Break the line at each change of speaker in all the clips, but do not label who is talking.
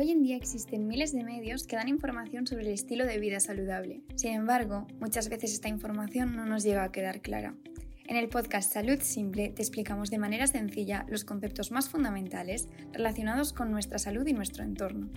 Hoy en día existen miles de medios que dan información sobre el estilo de vida saludable. Sin embargo, muchas veces esta información no nos llega a quedar clara. En el podcast Salud Simple te explicamos de manera sencilla los conceptos más fundamentales relacionados con nuestra salud y nuestro entorno.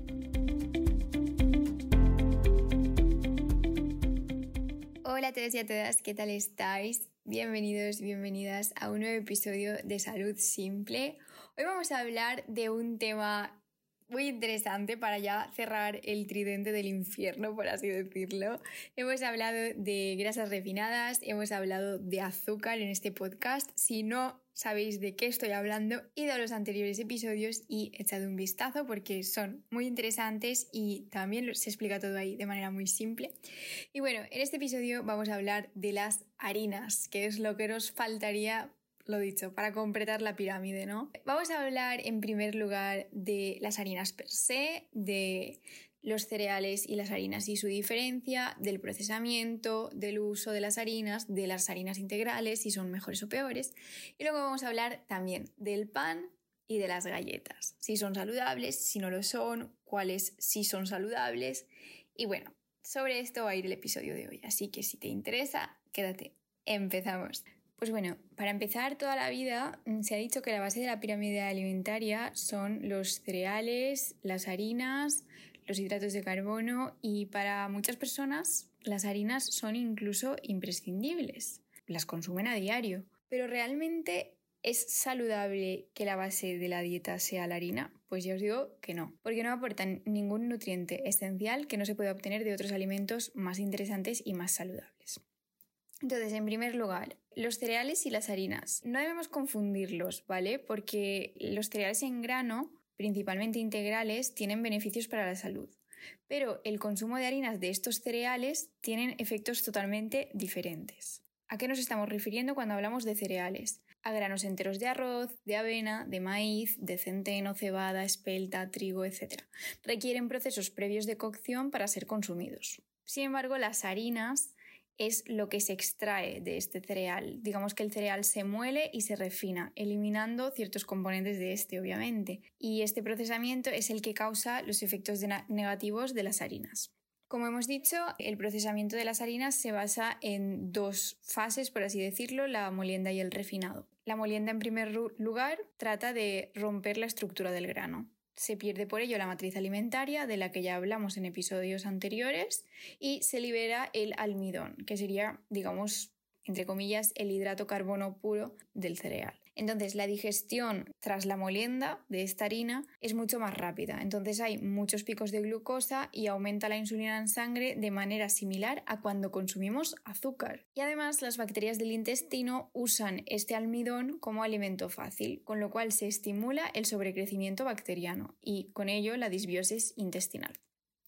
Hola a todos y a todas, ¿qué tal estáis? Bienvenidos, bienvenidas a un nuevo episodio de Salud Simple. Hoy vamos a hablar de un tema muy interesante para ya cerrar el tridente del infierno, por así decirlo. Hemos hablado de grasas refinadas, hemos hablado de azúcar en este podcast. Si no sabéis de qué estoy hablando, id a los anteriores episodios y echad un vistazo porque son muy interesantes y también se explica todo ahí de manera muy simple. Y bueno, en este episodio vamos a hablar de las harinas, que es lo que nos faltaría lo dicho, para completar la pirámide, ¿no? Vamos a hablar en primer lugar de las harinas per se, de los cereales y las harinas y su diferencia, del procesamiento, del uso de las harinas, de las harinas integrales, si son mejores o peores. Y luego vamos a hablar también del pan y de las galletas, si son saludables, si no lo son, cuáles sí son saludables. Y bueno, sobre esto va a ir el episodio de hoy, así que si te interesa, quédate. Empezamos. Pues bueno, para empezar, toda la vida mm, se ha dicho que la base de la pirámide alimentaria son los cereales, las harinas, los hidratos de carbono y para muchas personas las harinas son incluso imprescindibles. Las consumen a diario. Pero realmente ¿Es saludable que la base de la dieta sea la harina? Pues ya os digo que no, porque no aportan ningún nutriente esencial que no se pueda obtener de otros alimentos más interesantes y más saludables. Entonces, en primer lugar, los cereales y las harinas. No debemos confundirlos, ¿vale? Porque los cereales en grano, principalmente integrales, tienen beneficios para la salud. Pero el consumo de harinas de estos cereales tienen efectos totalmente diferentes. ¿A qué nos estamos refiriendo cuando hablamos de cereales? A granos enteros de arroz, de avena, de maíz, de centeno, cebada, espelta, trigo, etc. Requieren procesos previos de cocción para ser consumidos. Sin embargo, las harinas es lo que se extrae de este cereal. Digamos que el cereal se muele y se refina, eliminando ciertos componentes de este, obviamente. Y este procesamiento es el que causa los efectos negativos de las harinas. Como hemos dicho, el procesamiento de las harinas se basa en dos fases, por así decirlo, la molienda y el refinado. La molienda, en primer lugar, trata de romper la estructura del grano. Se pierde por ello la matriz alimentaria de la que ya hablamos en episodios anteriores y se libera el almidón, que sería, digamos, entre comillas, el hidrato carbono puro del cereal. Entonces, la digestión tras la molienda de esta harina es mucho más rápida. Entonces, hay muchos picos de glucosa y aumenta la insulina en sangre de manera similar a cuando consumimos azúcar. Y además, las bacterias del intestino usan este almidón como alimento fácil, con lo cual se estimula el sobrecrecimiento bacteriano y con ello la disbiosis intestinal.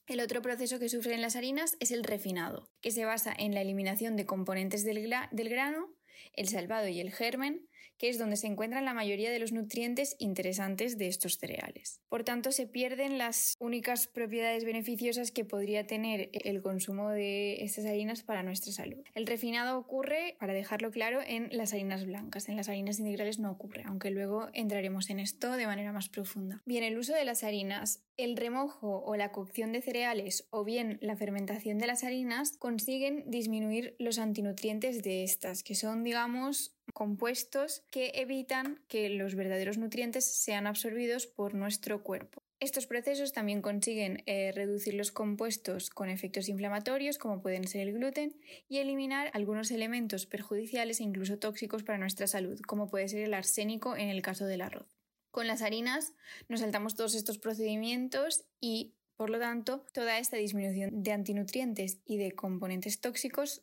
El otro proceso que sufren las harinas es el refinado, que se basa en la eliminación de componentes del, del grano el salvado y el germen, que es donde se encuentran la mayoría de los nutrientes interesantes de estos cereales. Por tanto, se pierden las únicas propiedades beneficiosas que podría tener el consumo de estas harinas para nuestra salud. El refinado ocurre, para dejarlo claro, en las harinas blancas. En las harinas integrales no ocurre, aunque luego entraremos en esto de manera más profunda. Bien, el uso de las harinas el remojo o la cocción de cereales o bien la fermentación de las harinas consiguen disminuir los antinutrientes de estas, que son, digamos, compuestos que evitan que los verdaderos nutrientes sean absorbidos por nuestro cuerpo. Estos procesos también consiguen eh, reducir los compuestos con efectos inflamatorios, como pueden ser el gluten, y eliminar algunos elementos perjudiciales e incluso tóxicos para nuestra salud, como puede ser el arsénico en el caso del arroz. Con las harinas nos saltamos todos estos procedimientos y, por lo tanto, toda esta disminución de antinutrientes y de componentes tóxicos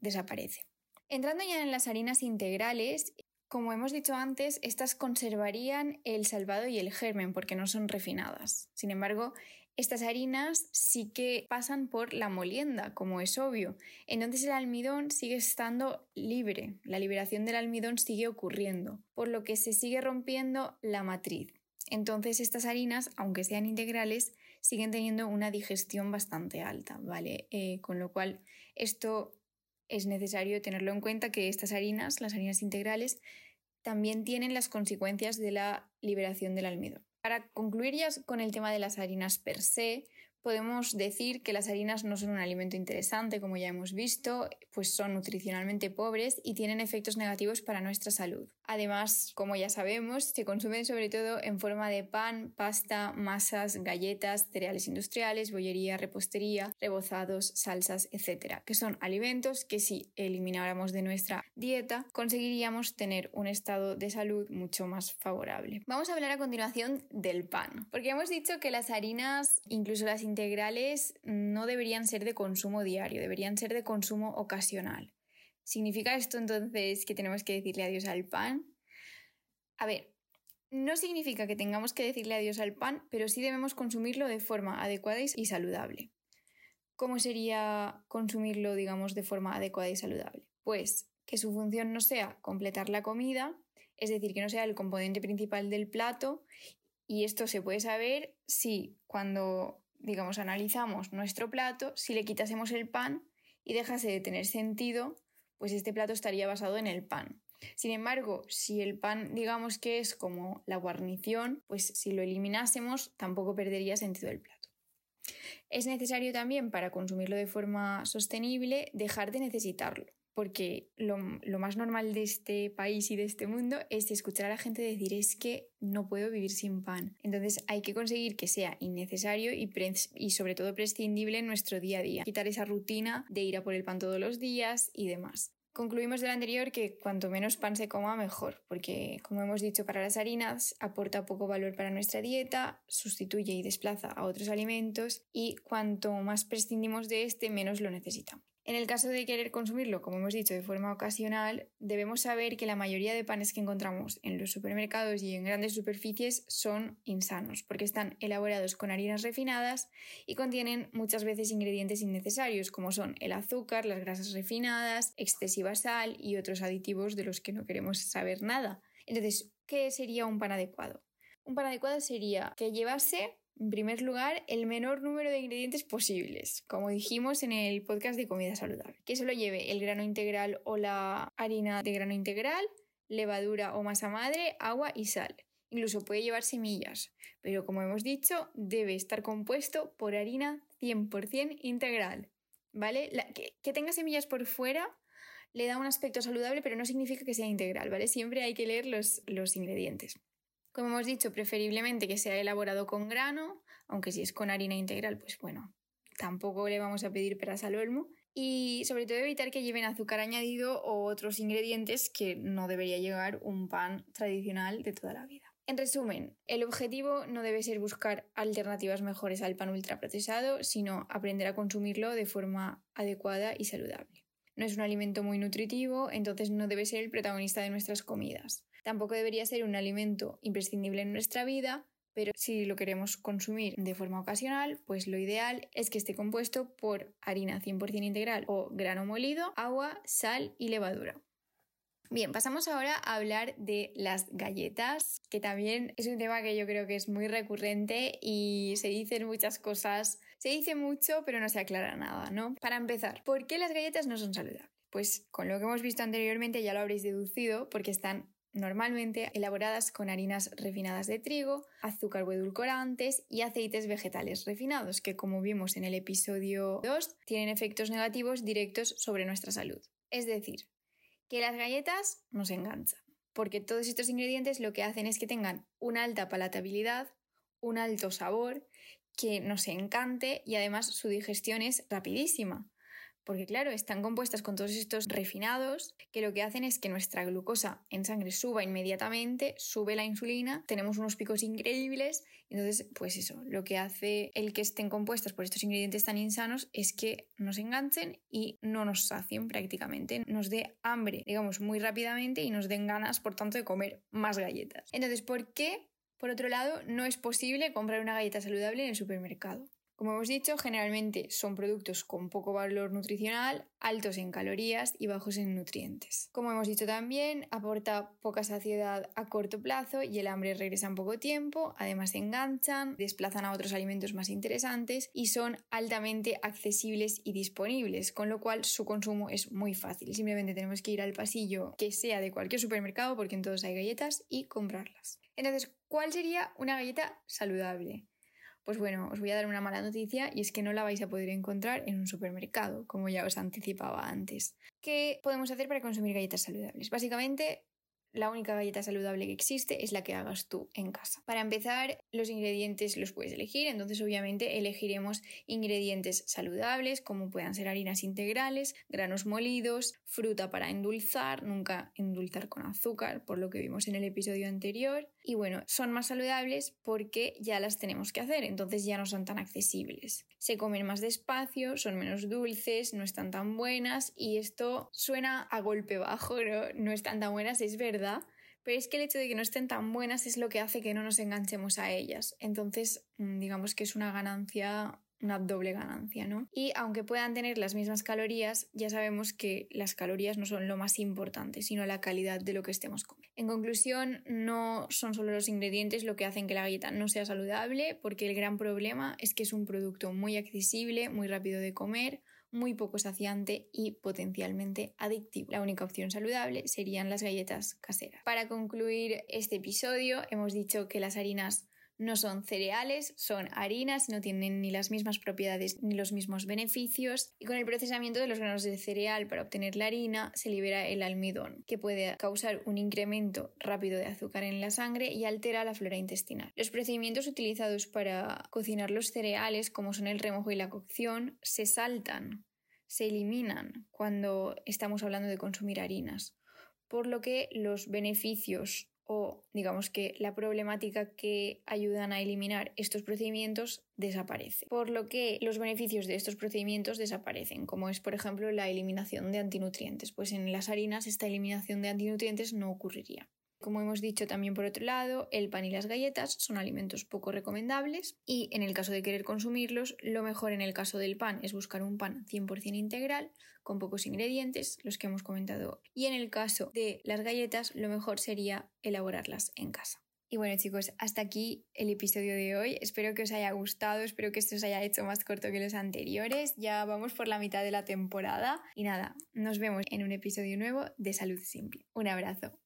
desaparece. Entrando ya en las harinas integrales, como hemos dicho antes, estas conservarían el salvado y el germen porque no son refinadas. Sin embargo, estas harinas sí que pasan por la molienda, como es obvio. Entonces el almidón sigue estando libre, la liberación del almidón sigue ocurriendo, por lo que se sigue rompiendo la matriz. Entonces estas harinas, aunque sean integrales, siguen teniendo una digestión bastante alta, ¿vale? Eh, con lo cual esto es necesario tenerlo en cuenta que estas harinas, las harinas integrales, también tienen las consecuencias de la liberación del almidón. Para concluir ya con el tema de las harinas per se, podemos decir que las harinas no son un alimento interesante, como ya hemos visto, pues son nutricionalmente pobres y tienen efectos negativos para nuestra salud. Además, como ya sabemos, se consumen sobre todo en forma de pan, pasta, masas, galletas, cereales industriales, bollería, repostería, rebozados, salsas, etc., que son alimentos que si elimináramos de nuestra dieta conseguiríamos tener un estado de salud mucho más favorable. Vamos a hablar a continuación del pan, porque hemos dicho que las harinas, incluso las integrales, no deberían ser de consumo diario, deberían ser de consumo ocasional. ¿Significa esto entonces que tenemos que decirle adiós al pan? A ver, no significa que tengamos que decirle adiós al pan, pero sí debemos consumirlo de forma adecuada y saludable. ¿Cómo sería consumirlo, digamos, de forma adecuada y saludable? Pues que su función no sea completar la comida, es decir, que no sea el componente principal del plato, y esto se puede saber si cuando, digamos, analizamos nuestro plato, si le quitásemos el pan y dejase de tener sentido pues este plato estaría basado en el pan. Sin embargo, si el pan digamos que es como la guarnición, pues si lo eliminásemos tampoco perdería sentido el plato. Es necesario también para consumirlo de forma sostenible dejar de necesitarlo porque lo, más normal de este país y de este mundo es escuchar a la gente decir es que no puedo vivir sin pan. Entonces hay que conseguir que sea innecesario y, y sobre todo prescindible en nuestro día a día. Quitar esa rutina de ir a por el pan todos los días y demás. Concluimos del anterior que cuanto menos pan se coma, mejor, porque, como hemos dicho, para las harinas aporta poco valor para nuestra dieta, sustituye y desplaza a otros alimentos y cuanto más prescindimos de este, menos lo necesitamos. En el caso de querer consumirlo, como hemos dicho, de forma ocasional, debemos saber que la mayoría de panes que encontramos en los supermercados y en grandes superficies son insanos, porque están elaborados con harinas refinadas y contienen muchas veces ingredientes innecesarios, como son el azúcar, las grasas refinadas, excesiva sal y otros aditivos de los que no queremos saber nada. Entonces, ¿qué sería un pan adecuado? Un pan adecuado sería que llevase en primer lugar, el menor número de ingredientes posibles, como dijimos en el podcast de comida saludable. Que solo lleve el grano integral o la harina de grano integral, levadura o masa madre, agua y sal. Incluso puede llevar semillas, pero como hemos dicho, debe estar compuesto por harina 100% integral. ¿Vale? que, tenga semillas por fuera le da un aspecto saludable, pero no significa que sea integral, ¿vale? Siempre hay que leer los, los ingredientes. Como hemos dicho, preferiblemente que sea elaborado con grano, aunque si es con harina integral, pues bueno, tampoco le vamos a pedir peras al olmo. Y sobre todo evitar que lleven azúcar añadido o otros ingredientes que no debería llevar un pan tradicional de toda la vida. En resumen, el objetivo no debe ser buscar alternativas mejores al pan ultraprocesado, sino aprender a consumirlo de forma adecuada y saludable. No es un alimento muy nutritivo, entonces no debe ser el protagonista de nuestras comidas. Tampoco debería ser un alimento imprescindible en nuestra vida, pero si lo queremos consumir de forma ocasional, pues lo ideal es que esté compuesto por harina 100% integral o grano molido, agua, sal y levadura. Bien, pasamos ahora a hablar de las galletas, que también es un tema que yo creo que es muy recurrente y se dicen muchas cosas, se dice mucho pero no se aclara nada, ¿no? Para empezar, ¿por qué las galletas no son saludables? Pues con lo que hemos visto anteriormente ya lo habréis deducido porque están normalmente elaboradas con harinas refinadas de trigo, azúcar o edulcorantes y aceites vegetales refinados, que como vimos en el episodio 2, tienen efectos negativos directos sobre nuestra salud. Es decir, que las galletas nos enganchan, porque todos estos ingredientes lo que hacen es que tengan una alta palatabilidad, un alto sabor, que nos encante y además su digestión es rapidísima porque claro, están compuestas con todos estos refinados que lo que hacen es que nuestra glucosa en sangre suba inmediatamente, sube la insulina, tenemos unos picos increíbles, entonces pues eso, lo que hace el que estén compuestas por estos ingredientes tan insanos es que nos enganchen y no nos sacien prácticamente, nos dé hambre, digamos, muy rápidamente y nos den ganas, por tanto, de comer más galletas. Entonces, ¿por qué, por otro lado, no es posible comprar una galleta saludable en el supermercado? Como hemos dicho, generalmente son productos con poco valor nutricional, altos en calorías y bajos en nutrientes. Como hemos dicho también, aporta poca saciedad a corto plazo y el hambre regresa en poco tiempo, además se enganchan, desplazan a otros alimentos más interesantes y son altamente accesibles y disponibles, con lo cual su consumo es muy fácil. Simplemente tenemos que ir al pasillo que sea de cualquier supermercado, porque en todos hay galletas, y comprarlas. Entonces, ¿cuál sería una galleta saludable? Pues bueno, os voy a dar una mala noticia y es que no la vais a poder encontrar en un supermercado, como ya os anticipaba antes. ¿Qué podemos hacer para consumir galletas saludables? Básicamente la única galleta saludable que existe es la que hagas tú en casa. Para empezar, los ingredientes los puedes elegir, entonces obviamente elegiremos ingredientes saludables como puedan ser harinas integrales, granos molidos, fruta para endulzar, nunca endulzar con azúcar, por lo que vimos en el episodio anterior. Y bueno, son más saludables porque ya las tenemos que hacer, entonces ya no son tan accesibles. Se comen más despacio, son menos dulces, no están tan buenas y esto suena a golpe bajo, no, no están tan buenas, es verdad pero es que el hecho de que no estén tan buenas es lo que hace que no nos enganchemos a ellas. Entonces, mm, digamos que es una ganancia una doble ganancia, ¿no? Y aunque puedan tener las mismas calorías, ya sabemos que las calorías no son lo más importante, sino la calidad de lo que estemos comiendo. En conclusión, no son solo los ingredientes lo que hacen que la galleta no sea saludable, porque el gran problema es que es un producto muy accesible, muy rápido de comer, muy poco saciante y potencialmente adictivo. La única opción saludable serían las galletas caseras. Para concluir este episodio, hemos dicho que las harinas no son cereales, son harinas, no tienen ni las mismas propiedades ni los mismos beneficios. Y con el procesamiento de los granos de cereal para obtener la harina se libera el almidón, que puede causar un incremento rápido de azúcar en la sangre y altera la flora intestinal. Los procedimientos utilizados para cocinar los cereales, como son el remojo y la cocción, se saltan, se eliminan cuando estamos hablando de consumir harinas por lo que los beneficios o digamos que la problemática que ayudan a eliminar estos procedimientos desaparece. Por lo que los beneficios de estos procedimientos desaparecen, como es por ejemplo la eliminación de antinutrientes, pues en las harinas esta eliminación de antinutrientes no ocurriría. Como hemos dicho también por otro lado, el pan y las galletas son alimentos poco recomendables y en el caso de querer consumirlos, lo mejor en el caso del pan es buscar un pan 100% integral con pocos ingredientes, los que hemos comentado. Y en el caso de las galletas, lo mejor sería elaborarlas en casa. Y bueno chicos, hasta aquí el episodio de hoy. Espero que os haya gustado, espero que esto os haya hecho más corto que los anteriores. Ya vamos por la mitad de la temporada. Y nada, nos vemos en un episodio nuevo de Salud Simple. Un abrazo.